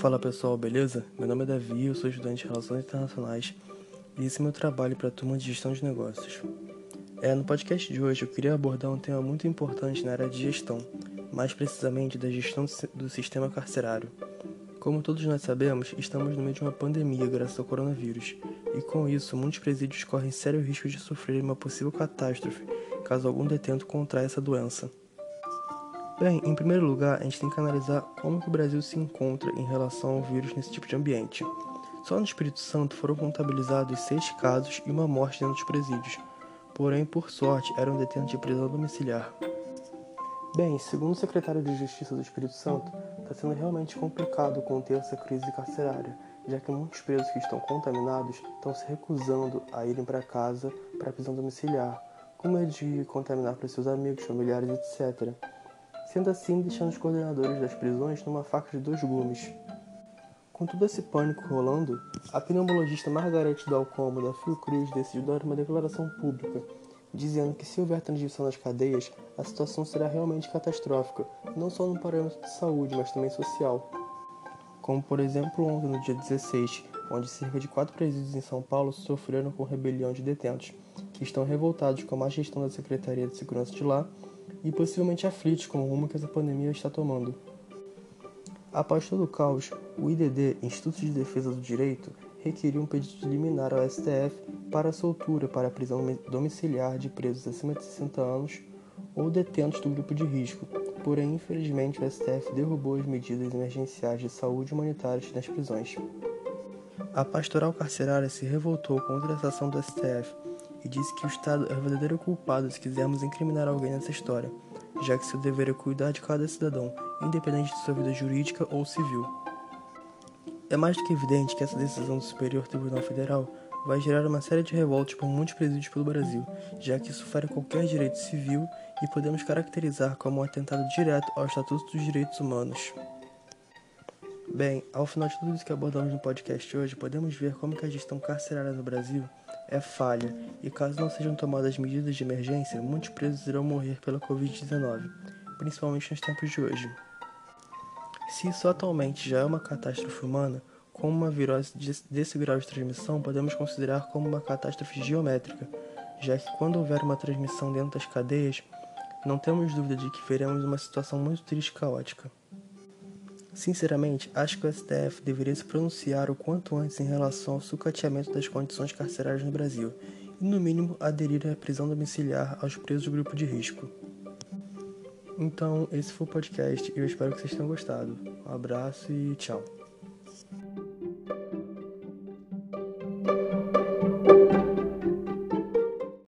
Fala pessoal, beleza? Meu nome é Davi, eu sou estudante de Relações Internacionais e esse é meu trabalho para a turma de Gestão de Negócios. É, no podcast de hoje eu queria abordar um tema muito importante na área de gestão, mais precisamente da gestão do sistema carcerário. Como todos nós sabemos, estamos no meio de uma pandemia graças ao coronavírus, e com isso muitos presídios correm sério risco de sofrer uma possível catástrofe caso algum detento contraia essa doença. Bem, em primeiro lugar, a gente tem que analisar como que o Brasil se encontra em relação ao vírus nesse tipo de ambiente. Só no Espírito Santo foram contabilizados seis casos e uma morte dentro dos presídios. Porém, por sorte, eram detentos de prisão domiciliar. Bem, segundo o secretário de Justiça do Espírito Santo, está sendo realmente complicado conter essa crise carcerária, já que muitos presos que estão contaminados estão se recusando a irem para casa para prisão domiciliar, com medo de contaminar para seus amigos, familiares, etc sendo assim deixando os coordenadores das prisões numa faca de dois gumes. Com todo esse pânico rolando, a pneumologista Margarete Dalcomo da Fiocruz decidiu dar uma declaração pública, dizendo que se houver transmissão nas cadeias, a situação será realmente catastrófica, não só no parâmetro de saúde, mas também social. Como por exemplo ontem, no dia 16, onde cerca de quatro presídios em São Paulo sofreram com rebelião de detentos, que estão revoltados com a má gestão da Secretaria de Segurança de lá e possivelmente aflitos com o rumo que essa pandemia está tomando. Após todo o caos, o IDD, Instituto de Defesa do Direito, requeriu um pedido liminar ao STF para a soltura para a prisão domiciliar de presos acima de 60 anos ou detentos do grupo de risco. Porém, infelizmente, o STF derrubou as medidas emergenciais de saúde humanitárias nas prisões. A pastoral carcerária se revoltou contra essa ação do STF e disse que o Estado é o verdadeiro culpado se quisermos incriminar alguém nessa história, já que seu dever é cuidar de cada cidadão, independente de sua vida jurídica ou civil. É mais do que evidente que essa decisão do Superior Tribunal Federal vai gerar uma série de revoltas por muitos presídios pelo Brasil, já que isso fere qualquer direito civil e podemos caracterizar como um atentado direto ao Estatuto dos Direitos Humanos. Bem, ao final de tudo isso que abordamos no podcast hoje, podemos ver como a gestão carcerária no Brasil é falha e caso não sejam tomadas medidas de emergência, muitos presos irão morrer pela Covid-19, principalmente nos tempos de hoje. Se isso atualmente já é uma catástrofe humana, como uma virose desse grau de transmissão podemos considerar como uma catástrofe geométrica, já que quando houver uma transmissão dentro das cadeias, não temos dúvida de que veremos uma situação muito triste e caótica. Sinceramente, acho que o STF deveria se pronunciar o quanto antes em relação ao sucateamento das condições carcerárias no Brasil e, no mínimo, aderir à prisão domiciliar aos presos do grupo de risco. Então, esse foi o podcast e eu espero que vocês tenham gostado. Um abraço e tchau.